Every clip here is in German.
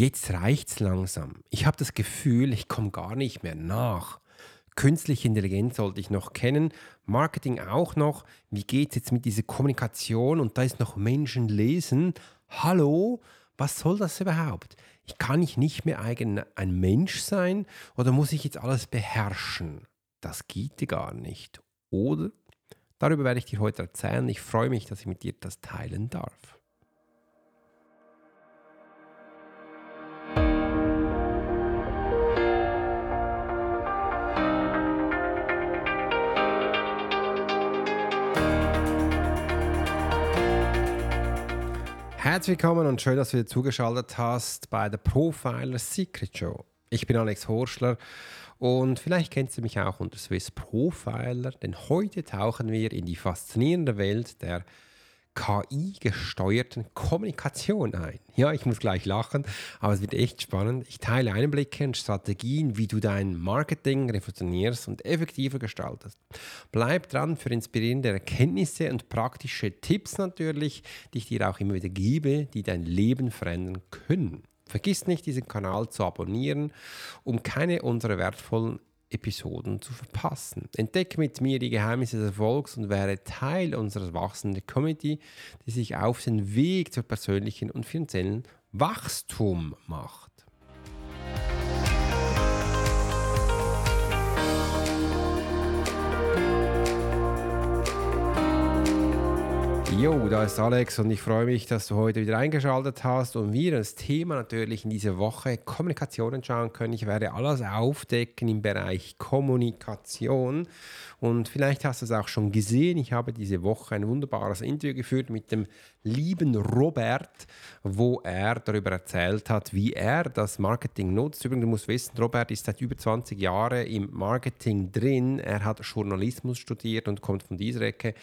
Jetzt reicht's langsam. Ich habe das Gefühl, ich komme gar nicht mehr nach. Künstliche Intelligenz sollte ich noch kennen, Marketing auch noch. Wie geht es jetzt mit dieser Kommunikation? Und da ist noch Menschen lesen. Hallo, was soll das überhaupt? Ich kann ich nicht mehr eigen ein Mensch sein oder muss ich jetzt alles beherrschen? Das geht gar nicht. Oder? Darüber werde ich dir heute erzählen. Ich freue mich, dass ich mit dir das teilen darf. Herzlich willkommen und schön, dass du wieder zugeschaltet hast bei der Profiler Secret Show. Ich bin Alex Horschler und vielleicht kennst du mich auch unter Swiss Profiler, denn heute tauchen wir in die faszinierende Welt der KI-gesteuerten Kommunikation ein. Ja, ich muss gleich lachen, aber es wird echt spannend. Ich teile Einblicke und Strategien, wie du dein Marketing revolutionierst und effektiver gestaltest. Bleib dran für inspirierende Erkenntnisse und praktische Tipps natürlich, die ich dir auch immer wieder gebe, die dein Leben verändern können. Vergiss nicht, diesen Kanal zu abonnieren, um keine unserer wertvollen Episoden zu verpassen. Entdecke mit mir die Geheimnisse des Erfolgs und werde Teil unserer wachsenden Community, die sich auf den Weg zur persönlichen und finanziellen Wachstum macht. Jo, da ist Alex und ich freue mich, dass du heute wieder eingeschaltet hast und wir das Thema natürlich in dieser Woche Kommunikation anschauen können. Ich werde alles aufdecken im Bereich Kommunikation und vielleicht hast du es auch schon gesehen. Ich habe diese Woche ein wunderbares Interview geführt mit dem lieben Robert, wo er darüber erzählt hat, wie er das Marketing nutzt. Übrigens, du musst wissen, Robert ist seit über 20 Jahren im Marketing drin. Er hat Journalismus studiert und kommt von dieser Ecke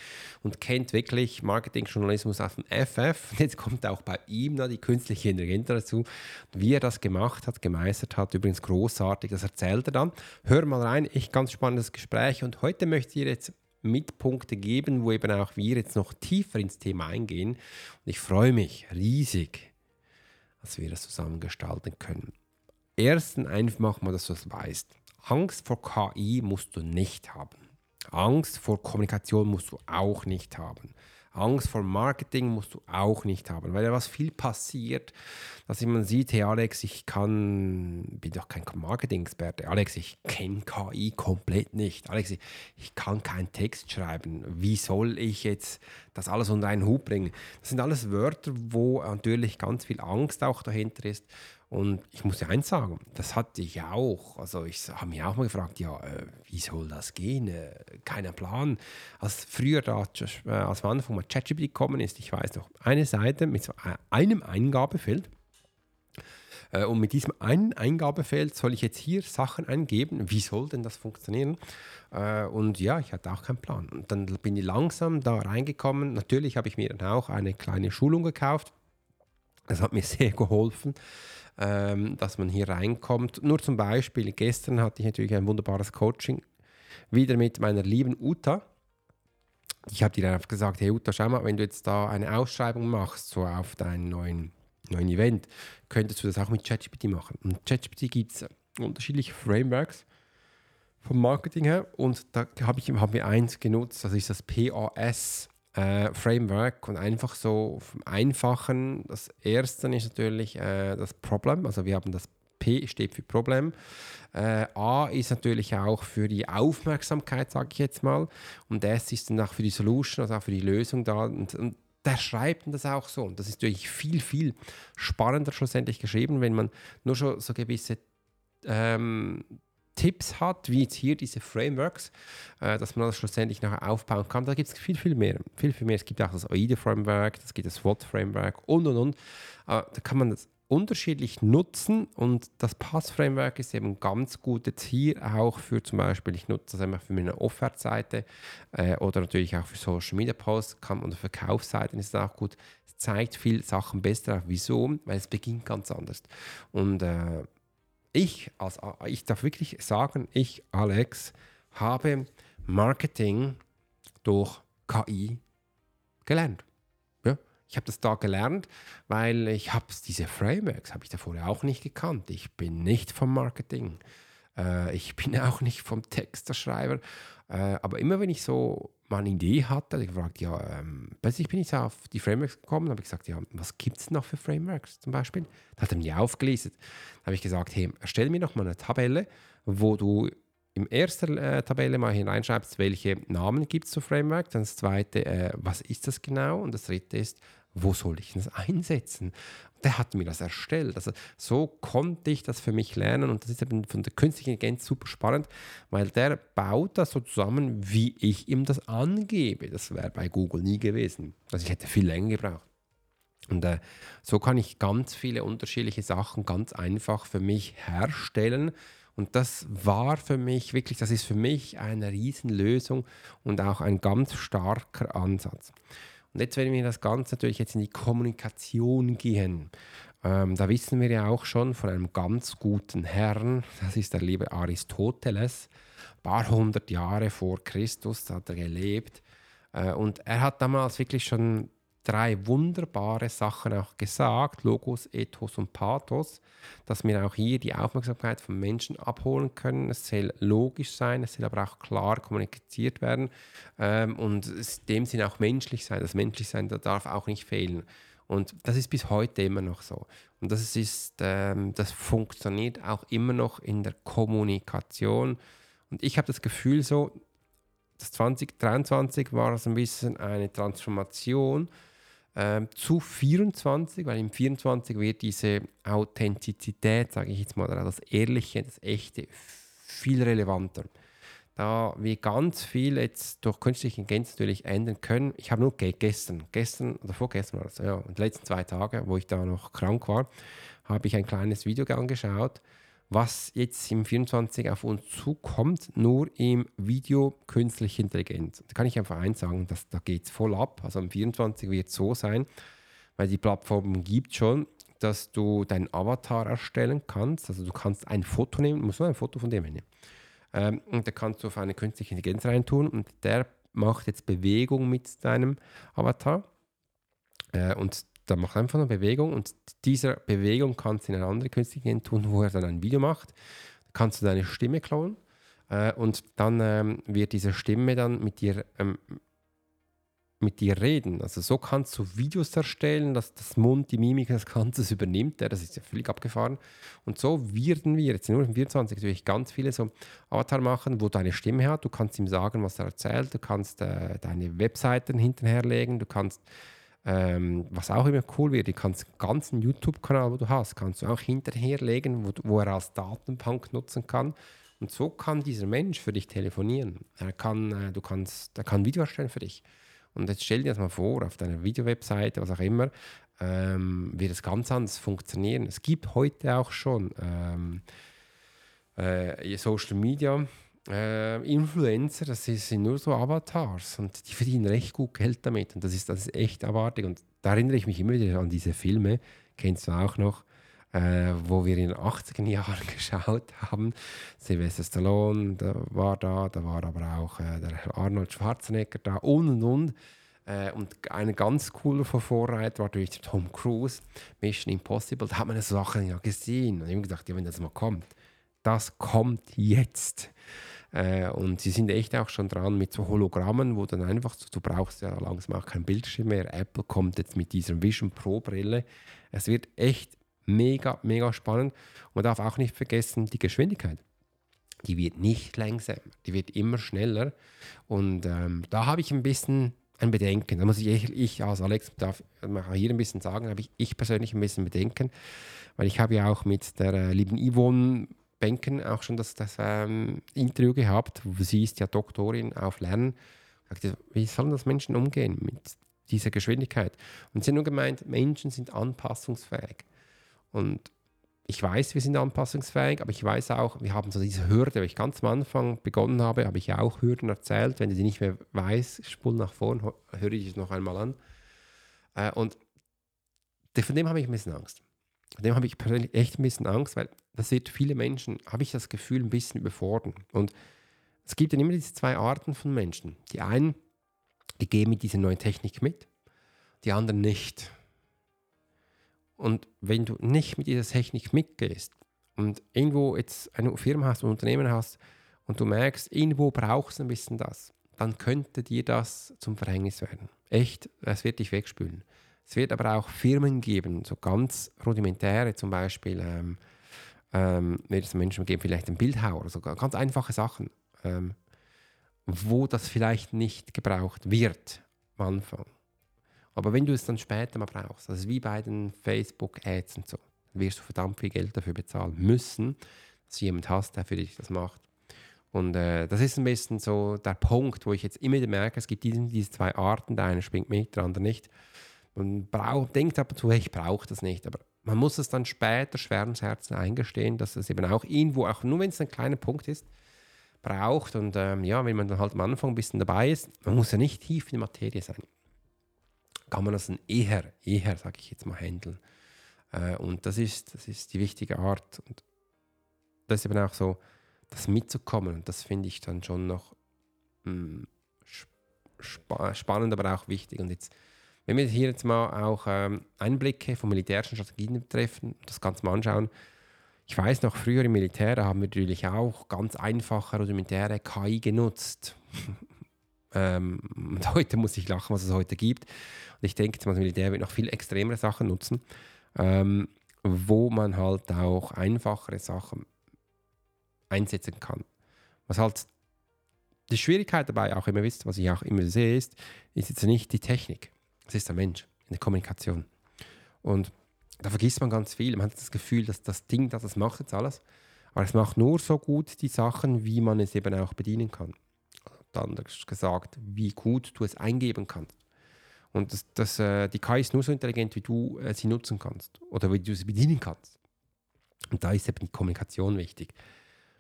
und kennt wirklich Marketingjournalismus aus dem FF. Jetzt kommt auch bei ihm da die künstliche Intelligenz dazu, wie er das gemacht hat, gemeistert hat. Übrigens großartig, das erzählt er dann. Hör mal rein, echt ganz spannendes Gespräch und heute möchte ich dir jetzt Mitpunkte geben, wo eben auch wir jetzt noch tiefer ins Thema eingehen. Und ich freue mich riesig, dass wir das zusammen gestalten können. Ersten einfach mal, dass du das weißt. Angst vor KI musst du nicht haben. Angst vor Kommunikation musst du auch nicht haben. Angst vor Marketing musst du auch nicht haben, weil ja was viel passiert, dass man sieht, hey Alex, ich kann, bin doch kein Marketing-Experte. Alex, ich kenne KI komplett nicht. Alex, ich kann keinen Text schreiben. Wie soll ich jetzt das alles unter einen Hut bringen? Das sind alles Wörter, wo natürlich ganz viel Angst auch dahinter ist. Und ich muss dir eins sagen, das hatte ich auch. Also ich habe mich auch mal gefragt, ja, äh, wie soll das gehen? Äh, keiner Plan. Als früher da, äh, als am Anfang mal ChatGPT gekommen ist, ich weiß noch, eine Seite mit einem Eingabefeld. Und mit diesem einen Eingabefeld soll ich jetzt hier Sachen eingeben. Wie soll denn das funktionieren? Und ja, ich hatte auch keinen Plan. Und dann bin ich langsam da reingekommen. Natürlich habe ich mir dann auch eine kleine Schulung gekauft. Das hat mir sehr geholfen ähm, dass man hier reinkommt. Nur zum Beispiel, gestern hatte ich natürlich ein wunderbares Coaching wieder mit meiner lieben Uta. Ich habe dir dann gesagt, hey Uta, schau mal, wenn du jetzt da eine Ausschreibung machst, so auf deinen neuen, neuen Event, könntest du das auch mit ChatGPT machen. Und ChatGPT gibt es unterschiedliche Frameworks vom Marketing her und da habe ich hab mir eins genutzt, das ist das PAS äh, Framework und einfach so einfachen. Das erste ist natürlich äh, das Problem, also wir haben das P steht für Problem. Äh, A ist natürlich auch für die Aufmerksamkeit, sage ich jetzt mal. Und S ist dann auch für die Solution, also auch für die Lösung da. Und, und der schreibt das auch so. Und das ist natürlich viel, viel spannender schlussendlich geschrieben, wenn man nur schon so gewisse ähm, Tipps hat, wie jetzt hier diese Frameworks, äh, dass man das schlussendlich nachher aufbauen kann. Da gibt es viel, viel mehr. Viel, viel mehr. Es gibt auch das AIDA-Framework, es gibt das SWOT-Framework und, und, und. Äh, da kann man das unterschiedlich nutzen und das Pass-Framework ist eben ganz gut jetzt hier auch für zum Beispiel, ich nutze das einfach für meine Offert-Seite äh, oder natürlich auch für Social Media Posts kann, oder Verkaufsseiten ist es auch gut. Es zeigt viel Sachen besser. Wieso? Weil es beginnt ganz anders. Und äh, ich, als, ich darf wirklich sagen, ich, Alex, habe Marketing durch KI gelernt. Ja? Ich habe das da gelernt, weil ich habe diese Frameworks, habe ich davor auch nicht gekannt. Ich bin nicht vom Marketing. Äh, ich bin auch nicht vom Texterschreiber. Äh, aber immer wenn ich so mal eine Idee hatte, ich gefragt, ja, ähm, plötzlich bin ich so auf die Frameworks gekommen, habe ich gesagt, ja, was gibt es noch für Frameworks zum Beispiel? Da hat er mir aufgelistet. Da habe ich gesagt, hey, erstell mir noch mal eine Tabelle, wo du im ersten äh, Tabelle mal hineinschreibst, welche Namen gibt es zu Framework. Dann das zweite, äh, was ist das genau? Und das dritte ist, wo soll ich das einsetzen? Der hat mir das erstellt. Also so konnte ich das für mich lernen und das ist eben von der künstlichen Intelligenz super spannend, weil der baut das so zusammen, wie ich ihm das angebe. Das wäre bei Google nie gewesen. Also ich hätte viel länger gebraucht. Und äh, so kann ich ganz viele unterschiedliche Sachen ganz einfach für mich herstellen. Und das war für mich wirklich, das ist für mich eine Riesenlösung und auch ein ganz starker Ansatz. Und jetzt, wenn wir das Ganze natürlich jetzt in die Kommunikation gehen, ähm, da wissen wir ja auch schon von einem ganz guten Herrn, das ist der liebe Aristoteles, ein paar hundert Jahre vor Christus hat er gelebt. Äh, und er hat damals wirklich schon drei wunderbare Sachen auch gesagt, Logos, Ethos und Pathos, dass wir auch hier die Aufmerksamkeit von Menschen abholen können. Es soll logisch sein, es soll aber auch klar kommuniziert werden ähm, und in dem Sinne auch menschlich sein. Das Menschlichsein da darf auch nicht fehlen. Und das ist bis heute immer noch so. Und das ist, ähm, das funktioniert auch immer noch in der Kommunikation. Und ich habe das Gefühl so, das 2023 war so ein bisschen eine Transformation ähm, zu 24, weil im 24 wird diese Authentizität, sage ich jetzt mal, oder das Ehrliche, das Echte viel relevanter. Da wir ganz viel jetzt durch künstliche Intelligenz natürlich ändern können. Ich habe nur gestern, gestern oder vorgestern war das, ja, die letzten zwei Tage, wo ich da noch krank war, habe ich ein kleines Video angeschaut, was jetzt im 24 auf uns zukommt, nur im Video künstliche Intelligenz. Da kann ich einfach eins sagen, dass, da geht es voll ab. Also im 24 wird es so sein, weil die Plattform gibt schon, dass du deinen Avatar erstellen kannst. Also du kannst ein Foto nehmen, musst nur ein Foto von dem nehmen. Ähm, und da kannst du auf eine künstliche Intelligenz reintun und der macht jetzt Bewegung mit deinem Avatar. Äh, und da macht einfach eine Bewegung und dieser Bewegung kannst du in eine andere künstliche Intelligenz tun, wo er dann ein Video macht. Kannst du deine Stimme klauen äh, und dann ähm, wird diese Stimme dann mit dir, ähm, mit dir reden. Also so kannst du Videos erstellen, dass das Mund, die Mimik, das Ganze übernimmt. Ja, das ist ja völlig abgefahren. Und so werden wir jetzt nur im 24 natürlich ganz viele so Avatar machen, wo deine Stimme hat. Du kannst ihm sagen, was er erzählt. Du kannst äh, deine Webseiten hinterherlegen. Du kannst ähm, was auch immer cool wird, du kannst den ganzen YouTube-Kanal, wo du hast, kannst du auch hinterherlegen, wo, wo er als Datenbank nutzen kann. Und so kann dieser Mensch für dich telefonieren. Er kann, äh, du kannst, er kann Video erstellen für dich. Und jetzt stell dir das mal vor, auf deiner Videowebseite, was auch immer, ähm, wird es ganz anders funktionieren. Es gibt heute auch schon ähm, äh, Social Media äh, Influencer, das sind nur so Avatars und die verdienen recht gut Geld damit und das ist, das ist echt abartig. Und da erinnere ich mich immer wieder an diese Filme, kennst du auch noch, äh, wo wir in den 80er Jahren geschaut haben. Sylvester Stallone da war da, da war aber auch äh, der Arnold Schwarzenegger da und und und. Äh, und ein ganz cooler Vorreiter war natürlich Tom Cruise, Mission Impossible. Da hat man so Sachen ja gesehen. Und ich habe gedacht, ja, wenn das mal kommt, das kommt jetzt. Äh, und sie sind echt auch schon dran mit so Hologrammen, wo dann einfach, du brauchst ja langsam auch kein Bildschirm mehr. Apple kommt jetzt mit dieser Vision Pro Brille. Es wird echt mega, mega spannend. Man darf auch nicht vergessen, die Geschwindigkeit. Die wird nicht langsamer, die wird immer schneller. Und ähm, da habe ich ein bisschen ein Bedenken. Da muss ich, ich als Alex darf hier ein bisschen sagen, habe ich, ich persönlich ein bisschen Bedenken, weil ich habe ja auch mit der äh, lieben Yvonne Benken auch schon das, das ähm, Interview gehabt. Sie ist ja Doktorin auf Lernen. Wie sollen das Menschen umgehen mit dieser Geschwindigkeit? Und sie hat nur gemeint, Menschen sind anpassungsfähig. Und ich weiß, wir sind anpassungsfähig, aber ich weiß auch, wir haben so diese Hürde. Wenn ich ganz am Anfang begonnen habe, habe ich auch Hürden erzählt. Wenn du sie nicht mehr weiß, spul nach vorn, höre ich es noch einmal an. Äh, und von dem habe ich ein bisschen Angst. Dem habe ich persönlich echt ein bisschen Angst, weil das wird viele Menschen, habe ich das Gefühl, ein bisschen überfordern. Und es gibt dann immer diese zwei Arten von Menschen. Die einen, die gehen mit dieser neuen Technik mit die anderen nicht. Und wenn du nicht mit dieser Technik mitgehst und irgendwo jetzt eine Firma hast, ein Unternehmen hast und du merkst, irgendwo brauchst du ein bisschen das, dann könnte dir das zum Verhängnis werden. Echt, es wird dich wegspülen. Es wird aber auch Firmen geben, so ganz rudimentäre, zum Beispiel, ähm, ähm, wird es Menschen geben, vielleicht ein Bildhauer oder so, ganz einfache Sachen, ähm, wo das vielleicht nicht gebraucht wird am Anfang. Aber wenn du es dann später mal brauchst, also wie bei den Facebook-Ads und so, dann wirst du verdammt viel Geld dafür bezahlen müssen, dass jemand hast, der für dich das macht. Und äh, das ist ein bisschen so der Punkt, wo ich jetzt immer merke, es gibt diesen, diese zwei Arten, der eine springt mit, der andere nicht. Man braucht, denkt ab und zu, ich brauche das nicht, aber man muss es dann später schweren Herzen eingestehen, dass es eben auch irgendwo, auch nur wenn es ein kleiner Punkt ist, braucht. Und ähm, ja, wenn man dann halt am Anfang ein bisschen dabei ist, man muss ja nicht tief in die Materie sein kann man das dann eher, eher, sage ich jetzt mal, handeln. Äh, und das ist, das ist die wichtige Art. Und das ist eben auch so, das mitzukommen. Und das finde ich dann schon noch mh, hm, spa spannend, aber auch wichtig. Und jetzt, wenn wir hier jetzt mal auch ähm, Einblicke von militärischen Strategien betreffen, das Ganze mal anschauen. Ich weiß noch, früher im Militär, da haben wir natürlich auch ganz einfache, rudimentäre KI genutzt. ähm, und heute muss ich lachen, was es heute gibt. Und ich denke, das Militär wird noch viel extremere Sachen nutzen, ähm, wo man halt auch einfachere Sachen einsetzen kann. Was halt die Schwierigkeit dabei auch immer wisst, was ich auch immer sehe, ist, ist jetzt nicht die Technik. Es ist der Mensch in der Kommunikation. Und da vergisst man ganz viel. Man hat das Gefühl, dass das Ding, das, das macht jetzt alles. Aber es macht nur so gut die Sachen, wie man es eben auch bedienen kann. Anders gesagt, wie gut du es eingeben kannst. Und das, das, äh, die KI ist nur so intelligent, wie du äh, sie nutzen kannst oder wie du sie bedienen kannst. Und da ist eben die Kommunikation wichtig.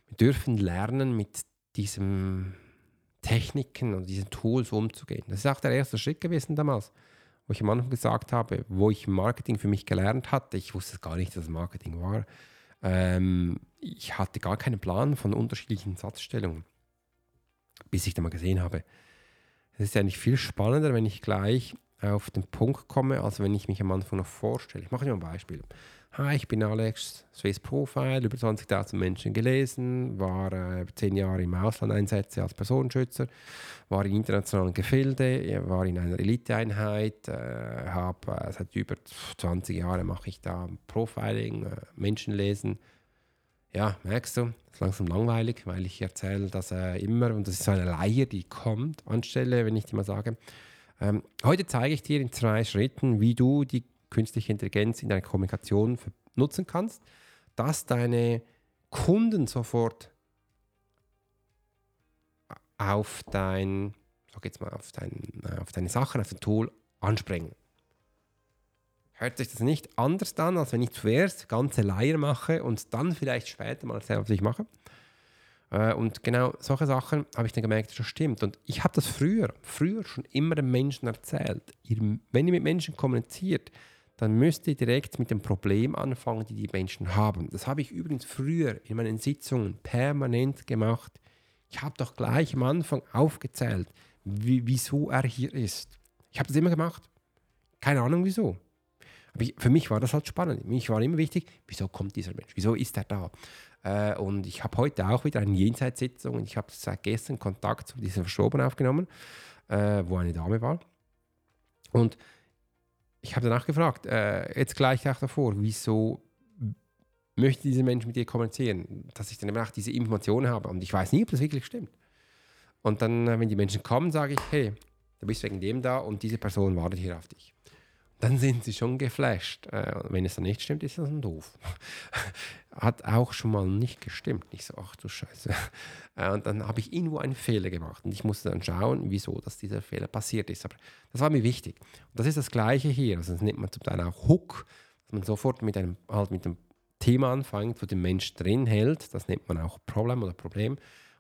Wir dürfen lernen, mit diesen Techniken und diesen Tools umzugehen. Das ist auch der erste Schritt gewesen damals, wo ich am Anfang gesagt habe, wo ich Marketing für mich gelernt hatte. Ich wusste gar nicht, dass Marketing war. Ähm, ich hatte gar keinen Plan von unterschiedlichen Satzstellungen, bis ich dann mal gesehen habe, es ist eigentlich viel spannender, wenn ich gleich auf den Punkt komme, als wenn ich mich am Anfang noch vorstelle. Ich mache dir mal ein Beispiel. Hi, ich bin Alex, Swiss Profile, über 20.000 Menschen gelesen, war äh, zehn Jahre im Ausland Einsätze als Personenschützer, war in internationalen Gefilde, war in einer Eliteeinheit, äh, habe äh, seit über 20 Jahren mache ich da Profiling, äh, Menschen lesen, ja, merkst du, ist langsam langweilig, weil ich erzähle das äh, immer und das ist so eine Leier, die kommt anstelle, wenn ich dir mal sage. Ähm, heute zeige ich dir in zwei Schritten, wie du die künstliche Intelligenz in deiner Kommunikation nutzen kannst, dass deine Kunden sofort auf dein, sag jetzt mal, auf, dein, äh, auf deine Sachen, auf dein Tool anspringen hört sich das nicht anders an, als wenn ich zuerst ganze Leier mache und dann vielleicht später mal selber ich mache. Äh, und genau solche Sachen habe ich dann gemerkt, das stimmt. Und ich habe das früher, früher schon immer den Menschen erzählt. Wenn ihr mit Menschen kommuniziert, dann müsst ihr direkt mit dem Problem anfangen, die die Menschen haben. Das habe ich übrigens früher in meinen Sitzungen permanent gemacht. Ich habe doch gleich am Anfang aufgezählt, wie, wieso er hier ist. Ich habe das immer gemacht. Keine Ahnung wieso. Aber ich, für mich war das halt spannend. Für mich war immer wichtig, wieso kommt dieser Mensch? Wieso ist er da? Äh, und ich habe heute auch wieder eine Jenseitssitzung und ich habe seit gestern Kontakt zu dieser Verschoben aufgenommen, äh, wo eine Dame war. Und ich habe danach gefragt, äh, jetzt gleich auch davor, wieso möchte dieser Mensch mit dir kommunizieren? Dass ich dann eben auch diese Informationen habe. Und ich weiß nie, ob das wirklich stimmt. Und dann, äh, wenn die Menschen kommen, sage ich, hey, du bist wegen dem da und diese Person wartet hier auf dich dann sind sie schon geflasht. Äh, wenn es dann nicht stimmt, ist das dann doof. Hat auch schon mal nicht gestimmt. Ich so, ach du Scheiße. Äh, und dann habe ich irgendwo einen Fehler gemacht und ich musste dann schauen, wieso dass dieser Fehler passiert ist. Aber das war mir wichtig. Und das ist das Gleiche hier. Also das nennt man zum Teil auch Hook, dass man sofort mit einem, halt mit dem Thema anfängt, wo der Mensch drin hält. Das nennt man auch Problem oder Problem.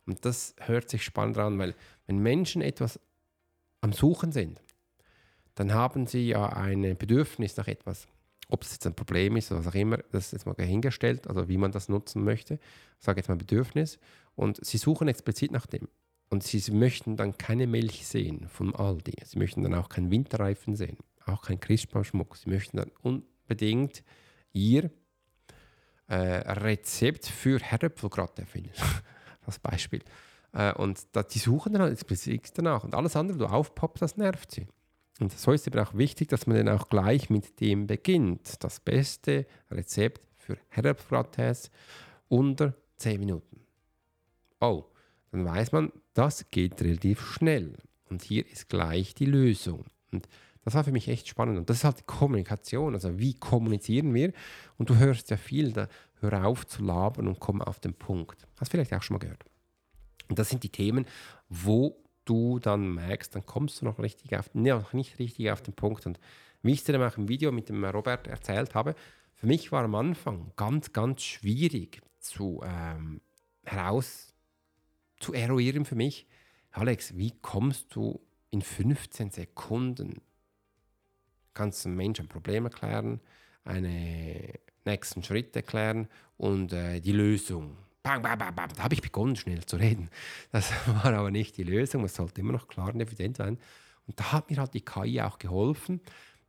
Und das hört sich spannend an, weil wenn Menschen etwas am Suchen sind, dann haben sie ja ein Bedürfnis nach etwas. Ob es jetzt ein Problem ist oder was auch immer, das ist jetzt mal dahingestellt, also wie man das nutzen möchte. Ich sage jetzt mal Bedürfnis. Und sie suchen explizit nach dem. Und sie möchten dann keine Milch sehen von Aldi. Sie möchten dann auch keinen Winterreifen sehen. auch kein Christbaumschmuck. Sie möchten dann unbedingt ihr äh, Rezept für Herdöpfelgratte finden. Als Beispiel. Äh, und da, die suchen dann halt spezifisch danach. Und alles andere, was aufpoppt, das nervt sie. Und so ist eben auch wichtig, dass man dann auch gleich mit dem beginnt. Das beste Rezept für Herdöpfelgratte unter 10 Minuten. Oh, dann weiß man, das geht relativ schnell. Und hier ist gleich die Lösung. Und das war für mich echt spannend. Und das ist halt die Kommunikation. Also wie kommunizieren wir? Und du hörst ja viel, da hör auf zu labern und komm auf den Punkt. Hast vielleicht auch schon mal gehört. Und das sind die Themen, wo du dann merkst, dann kommst du noch richtig auf, nee, noch nicht richtig auf den Punkt. Und wie ich es dir auch im Video mit dem Robert erzählt habe, für mich war am Anfang ganz, ganz schwierig zu ähm, heraus zu eruieren für mich, Alex, wie kommst du in 15 Sekunden, kannst du einem Menschen ein Problem erklären, einen nächsten Schritt erklären und äh, die Lösung. Bang, bang, bang, bang. Da habe ich begonnen, schnell zu reden. Das war aber nicht die Lösung, es sollte immer noch klar und evident sein. Und da hat mir halt die KI auch geholfen,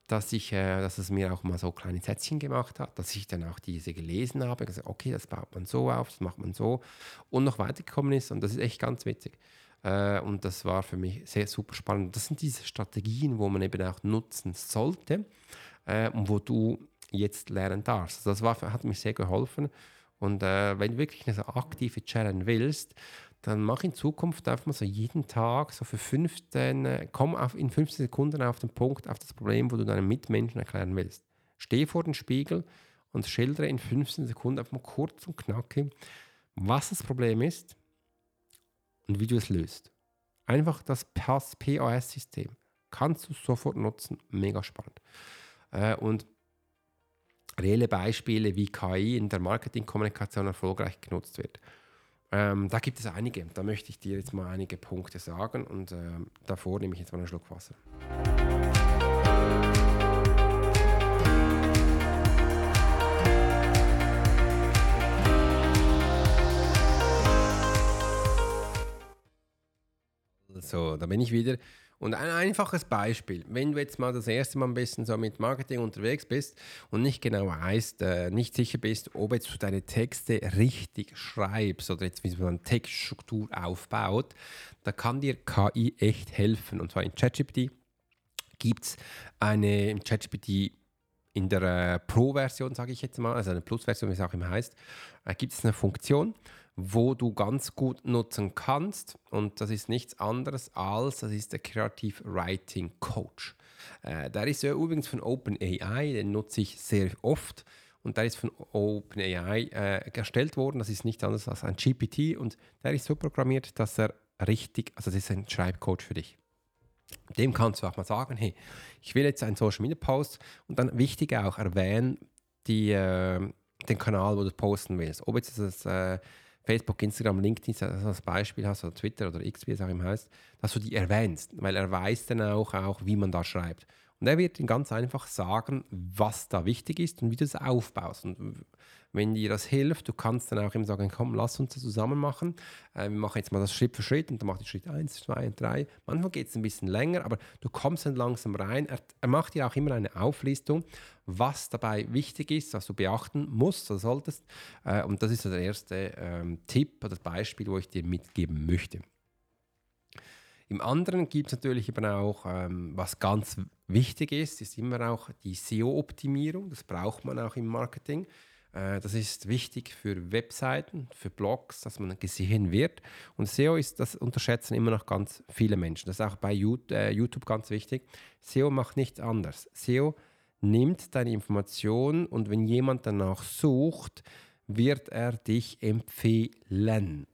dass, ich, äh, dass es mir auch mal so kleine Sätzchen gemacht hat, dass ich dann auch diese gelesen habe, gesagt, okay, das baut man so auf, das macht man so und noch weitergekommen ist und das ist echt ganz witzig. Äh, und das war für mich sehr super spannend. Das sind diese Strategien, wo man eben auch nutzen sollte äh, und wo du jetzt lernen darfst. Das war, hat mir sehr geholfen. Und äh, wenn du wirklich eine so aktive Challenge willst, dann mach in Zukunft einfach mal so jeden Tag so für 15, äh, komm auf, in 15 Sekunden auf den Punkt, auf das Problem, wo du deinen Mitmenschen erklären willst. Steh vor dem Spiegel und schildere in 15 Sekunden einfach mal kurz und knackig, was das Problem ist, und wie du es löst. Einfach das POS-System kannst du sofort nutzen. Mega spannend. Äh, und reelle Beispiele, wie KI in der Marketingkommunikation erfolgreich genutzt wird. Ähm, da gibt es einige. Da möchte ich dir jetzt mal einige Punkte sagen und äh, davor nehme ich jetzt mal einen Schluck Wasser. So, da bin ich wieder. Und ein einfaches Beispiel, wenn du jetzt mal das erste Mal ein bisschen so mit Marketing unterwegs bist und nicht genau weißt, äh, nicht sicher bist, ob jetzt du deine Texte richtig schreibst oder jetzt wie man Textstruktur aufbaut, da kann dir KI echt helfen. Und zwar in ChatGPT gibt es eine, in ChatGPT in der äh, Pro-Version, sage ich jetzt mal, also eine Plus-Version, wie es auch immer heißt, äh, gibt es eine Funktion, wo du ganz gut nutzen kannst. Und das ist nichts anderes als, das ist der Creative Writing Coach. Äh, der ist ja übrigens von OpenAI, den nutze ich sehr oft. Und der ist von OpenAI äh, erstellt worden. Das ist nichts anderes als ein GPT. Und der ist so programmiert, dass er richtig, also das ist ein Schreibcoach für dich. Dem kannst du auch mal sagen, hey, ich will jetzt einen Social Media Post und dann wichtig auch erwähnen die, äh, den Kanal, wo du posten willst. Ob jetzt das äh, Facebook, Instagram, LinkedIn als Beispiel hast oder Twitter oder X, wie es auch immer heißt, dass du die erwähnst, weil er weiß dann auch, auch wie man da schreibt. Und er wird Ihnen ganz einfach sagen, was da wichtig ist und wie du es aufbaust. Und wenn dir das hilft, du kannst dann auch ihm sagen, komm, lass uns das zusammen machen. Äh, wir machen jetzt mal das Schritt für Schritt und dann macht ich Schritt 1, 2 und 3. Manchmal geht es ein bisschen länger, aber du kommst dann langsam rein. Er, er, macht dir auch immer eine Auflistung, was dabei wichtig ist, was du beachten musst oder solltest. Äh, und das ist der erste ähm, Tipp oder Beispiel, wo ich dir mitgeben möchte. Im anderen gibt es natürlich eben auch, ähm, was ganz wichtig ist, ist immer auch die SEO-Optimierung. Das braucht man auch im Marketing. Äh, das ist wichtig für Webseiten, für Blogs, dass man gesehen wird. Und SEO ist, das unterschätzen immer noch ganz viele Menschen. Das ist auch bei äh, YouTube ganz wichtig. SEO macht nichts anderes. SEO nimmt deine Informationen und wenn jemand danach sucht, wird er dich empfehlen.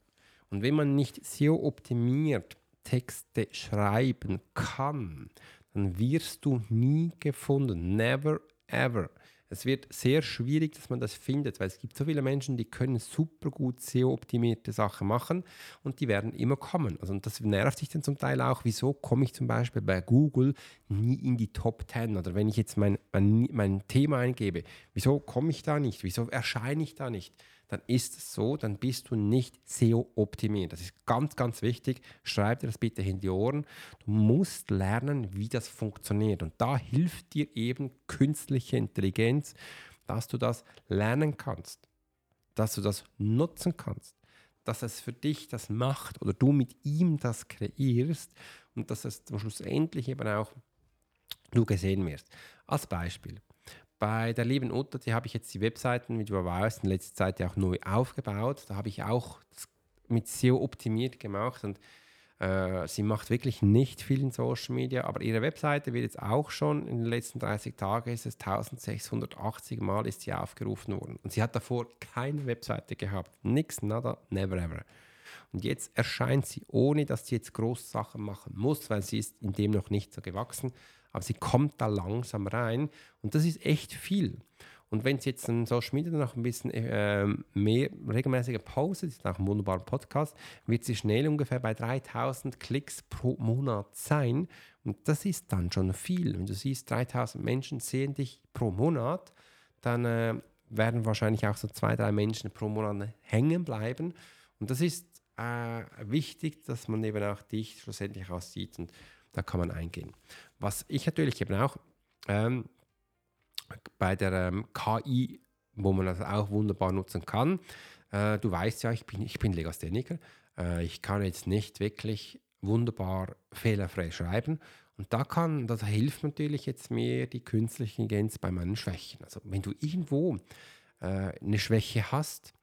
Und wenn man nicht SEO optimiert Texte schreiben kann, dann wirst du nie gefunden. Never ever. Es wird sehr schwierig, dass man das findet, weil es gibt so viele Menschen, die können super gut SEO-optimierte Sachen machen und die werden immer kommen. Also und das nervt sich dann zum Teil auch, wieso komme ich zum Beispiel bei Google nie in die Top 10 oder wenn ich jetzt mein, mein, mein Thema eingebe, wieso komme ich da nicht, wieso erscheine ich da nicht? Dann ist es so, dann bist du nicht SEO-optimiert. Das ist ganz, ganz wichtig. Schreib dir das bitte in die Ohren. Du musst lernen, wie das funktioniert. Und da hilft dir eben künstliche Intelligenz, dass du das lernen kannst, dass du das nutzen kannst, dass es für dich das macht oder du mit ihm das kreierst und dass es schlussendlich eben auch du gesehen wirst. Als Beispiel. Bei der lieben Utter, die habe ich jetzt die Webseiten, du weißt, in letzter Zeit ja auch neu aufgebaut. Da habe ich auch mit SEO optimiert gemacht und äh, sie macht wirklich nicht viel in Social Media, aber ihre Webseite wird jetzt auch schon in den letzten 30 Tagen ist es 1680 Mal ist sie aufgerufen worden. Und sie hat davor keine Webseite gehabt. Nix, nada, never ever. Und jetzt erscheint sie, ohne dass sie jetzt große Sachen machen muss, weil sie ist in dem noch nicht so gewachsen, aber sie kommt da langsam rein und das ist echt viel. Und wenn es jetzt in Social Media noch ein bisschen äh, mehr regelmäßige Pause ist, nach einem wunderbaren Podcast, wird sie schnell ungefähr bei 3000 Klicks pro Monat sein. Und das ist dann schon viel. Wenn du siehst, 3000 Menschen sehen dich pro Monat, dann äh, werden wahrscheinlich auch so zwei, drei Menschen pro Monat hängen bleiben. Und das ist äh, wichtig, dass man eben auch dich schlussendlich aussieht und da kann man eingehen. Was ich natürlich eben auch ähm, bei der ähm, KI, wo man das auch wunderbar nutzen kann. Äh, du weißt ja, ich bin, ich bin Legastheniker. Äh, ich kann jetzt nicht wirklich wunderbar fehlerfrei schreiben. Und da kann, das hilft natürlich jetzt mir die künstliche Intelligenz bei meinen Schwächen. Also wenn du irgendwo äh, eine Schwäche hast,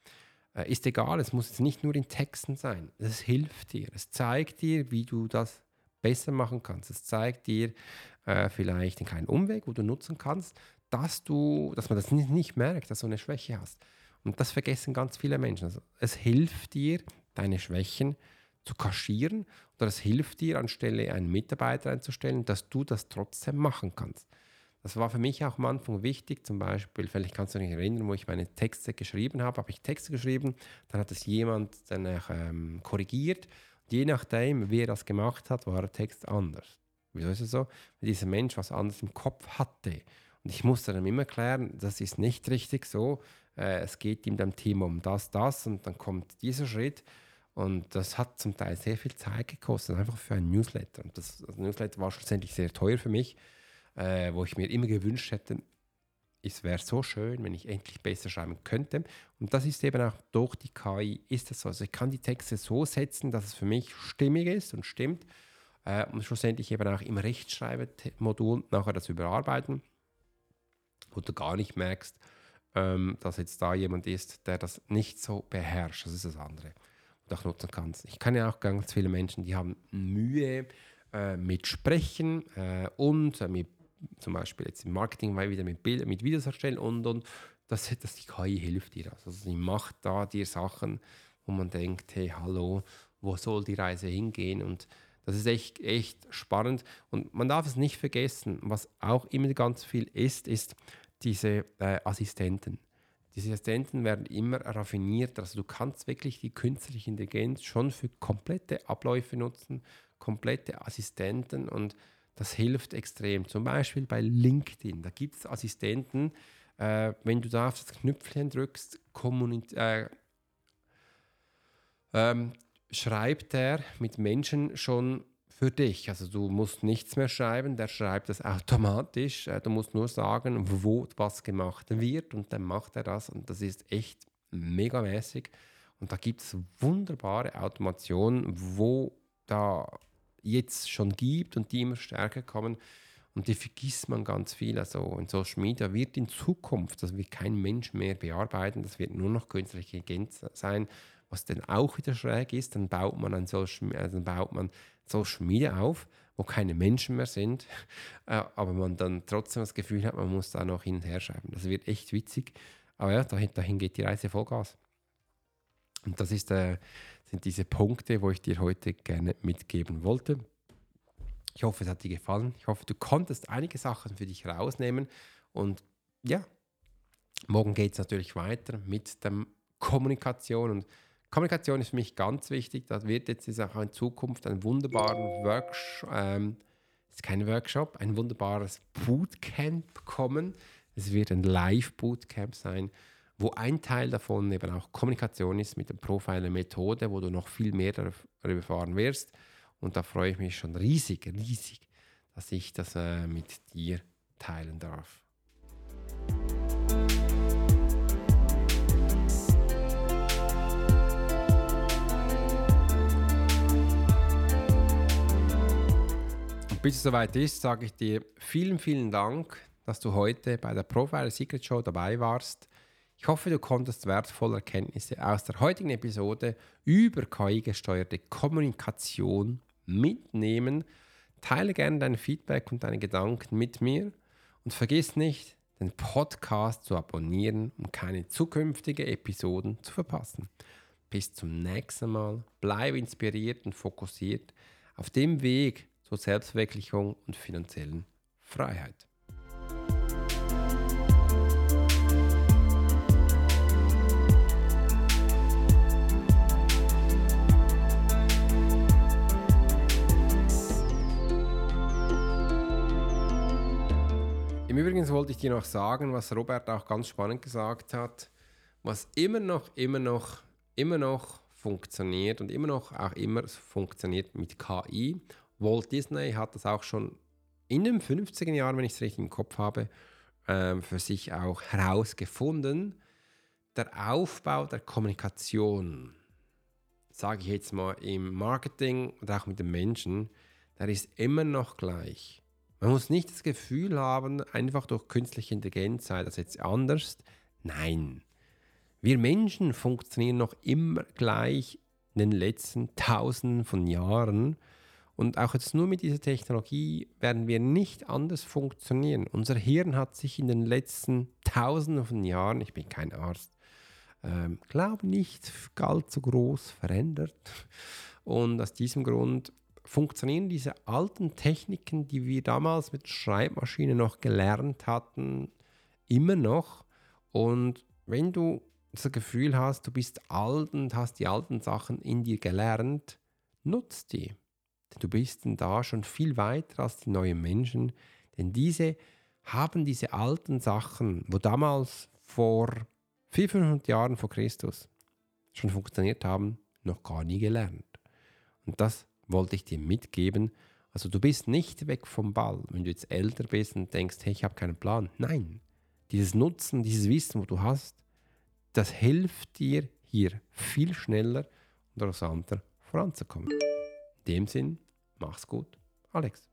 äh, ist egal, es muss jetzt nicht nur in Texten sein. Es hilft dir, es zeigt dir, wie du das besser machen kannst. Es zeigt dir äh, vielleicht einen kleinen Umweg, wo du nutzen kannst, dass du, dass man das nicht, nicht merkt, dass du eine Schwäche hast. Und das vergessen ganz viele Menschen. Also es hilft dir, deine Schwächen zu kaschieren oder es hilft dir, anstelle einen Mitarbeiter einzustellen, dass du das trotzdem machen kannst. Das war für mich auch am Anfang wichtig, zum Beispiel, vielleicht kannst du dich erinnern, wo ich meine Texte geschrieben habe, habe ich Texte geschrieben, dann hat es jemand dann ähm, korrigiert. Und je nachdem, wer das gemacht hat, war der Text anders. Wieso ist es so? Weil dieser Mensch was anderes im Kopf hatte. Und ich musste dann immer klären, das ist nicht richtig so. Äh, es geht in dem Thema um das, das und dann kommt dieser Schritt. Und das hat zum Teil sehr viel Zeit gekostet, einfach für ein Newsletter. Und das, das Newsletter war schlussendlich sehr teuer für mich, äh, wo ich mir immer gewünscht hätte, es wäre so schön, wenn ich endlich besser schreiben könnte. Und das ist eben auch durch die KI ist es so. Also ich kann die Texte so setzen, dass es für mich stimmig ist und stimmt. Äh, und schlussendlich eben auch im Rechtschreibmodul nachher das überarbeiten wo du gar nicht merkst, ähm, dass jetzt da jemand ist, der das nicht so beherrscht. Das ist das andere. Und auch nutzen kannst. Ich kenne ja auch ganz viele Menschen, die haben Mühe äh, mit Sprechen äh, und äh, mit zum Beispiel jetzt im Marketing mal wieder mit, Bild, mit Videos erstellen und und das, das die KI hilft dir. Also sie macht da dir Sachen, wo man denkt, hey, hallo, wo soll die Reise hingehen? Und das ist echt, echt spannend. Und man darf es nicht vergessen, was auch immer ganz viel ist, ist, diese äh, Assistenten. Diese Assistenten werden immer raffiniert. Also du kannst wirklich die künstliche Intelligenz schon für komplette Abläufe nutzen, komplette Assistenten und das hilft extrem. Zum Beispiel bei LinkedIn, da gibt es Assistenten, äh, wenn du da auf das Knüpfchen drückst, äh, ähm, schreibt er mit Menschen schon für dich. Also du musst nichts mehr schreiben, der schreibt das automatisch. Äh, du musst nur sagen, wo was gemacht wird und dann macht er das und das ist echt megamäßig. Und da gibt es wunderbare Automationen, wo da jetzt schon gibt und die immer stärker kommen. Und die vergisst man ganz viel. Also in Social Media wird in Zukunft, das wird kein Mensch mehr bearbeiten, das wird nur noch künstliche Intelligenz sein, was dann auch wieder schräg ist. Dann baut man ein Social, also baut man Social Media auf, wo keine Menschen mehr sind, äh, aber man dann trotzdem das Gefühl hat, man muss da noch hin und her schreiben. Das wird echt witzig. Aber ja, dahin, dahin geht die Reise Vollgas. Und das ist, äh, sind diese Punkte, wo ich dir heute gerne mitgeben wollte. Ich hoffe, es hat dir gefallen. Ich hoffe, du konntest einige Sachen für dich rausnehmen. Und ja, morgen geht es natürlich weiter mit der Kommunikation und Kommunikation ist für mich ganz wichtig. Da wird jetzt auch in Zukunft ein wunderbaren Workshop, ähm, ist kein Workshop, ein wunderbares Bootcamp kommen. Es wird ein Live-Bootcamp sein, wo ein Teil davon eben auch Kommunikation ist mit der Profiler-Methode, wo du noch viel mehr darüber erfahren wirst. Und da freue ich mich schon riesig, riesig, dass ich das äh, mit dir teilen darf. Und bis es soweit ist, sage ich dir vielen, vielen Dank, dass du heute bei der Profiler Secret Show dabei warst. Ich hoffe, du konntest wertvolle Erkenntnisse aus der heutigen Episode über KI-gesteuerte Kommunikation mitnehmen. Teile gerne dein Feedback und deine Gedanken mit mir und vergiss nicht, den Podcast zu abonnieren, um keine zukünftigen Episoden zu verpassen. Bis zum nächsten Mal. Bleibe inspiriert und fokussiert auf dem Weg zur Selbstverwirklichung und finanziellen Freiheit. Im Übrigen wollte ich dir noch sagen, was Robert auch ganz spannend gesagt hat, was immer noch, immer noch, immer noch funktioniert und immer noch auch immer funktioniert mit KI. Walt Disney hat das auch schon in den 50er Jahren, wenn ich es richtig im Kopf habe, ähm, für sich auch herausgefunden. Der Aufbau der Kommunikation, sage ich jetzt mal im Marketing und auch mit den Menschen, der ist immer noch gleich. Man muss nicht das Gefühl haben, einfach durch künstliche Intelligenz sei das jetzt anders. Nein. Wir Menschen funktionieren noch immer gleich in den letzten Tausenden von Jahren. Und auch jetzt nur mit dieser Technologie werden wir nicht anders funktionieren. Unser Hirn hat sich in den letzten Tausenden von Jahren, ich bin kein Arzt, ähm, glaube nicht allzu groß verändert. Und aus diesem Grund funktionieren diese alten Techniken, die wir damals mit Schreibmaschinen noch gelernt hatten, immer noch. Und wenn du das Gefühl hast, du bist alt und hast die alten Sachen in dir gelernt, nutz die. Denn du bist denn da schon viel weiter als die neuen Menschen. Denn diese haben diese alten Sachen, wo damals vor 400, 500 Jahren vor Christus schon funktioniert haben, noch gar nie gelernt. Und das wollte ich dir mitgeben. Also du bist nicht weg vom Ball, wenn du jetzt älter bist und denkst, hey, ich habe keinen Plan. Nein, dieses Nutzen, dieses Wissen, wo du hast, das hilft dir hier viel schneller und rasanter voranzukommen. In dem Sinn, mach's gut, Alex.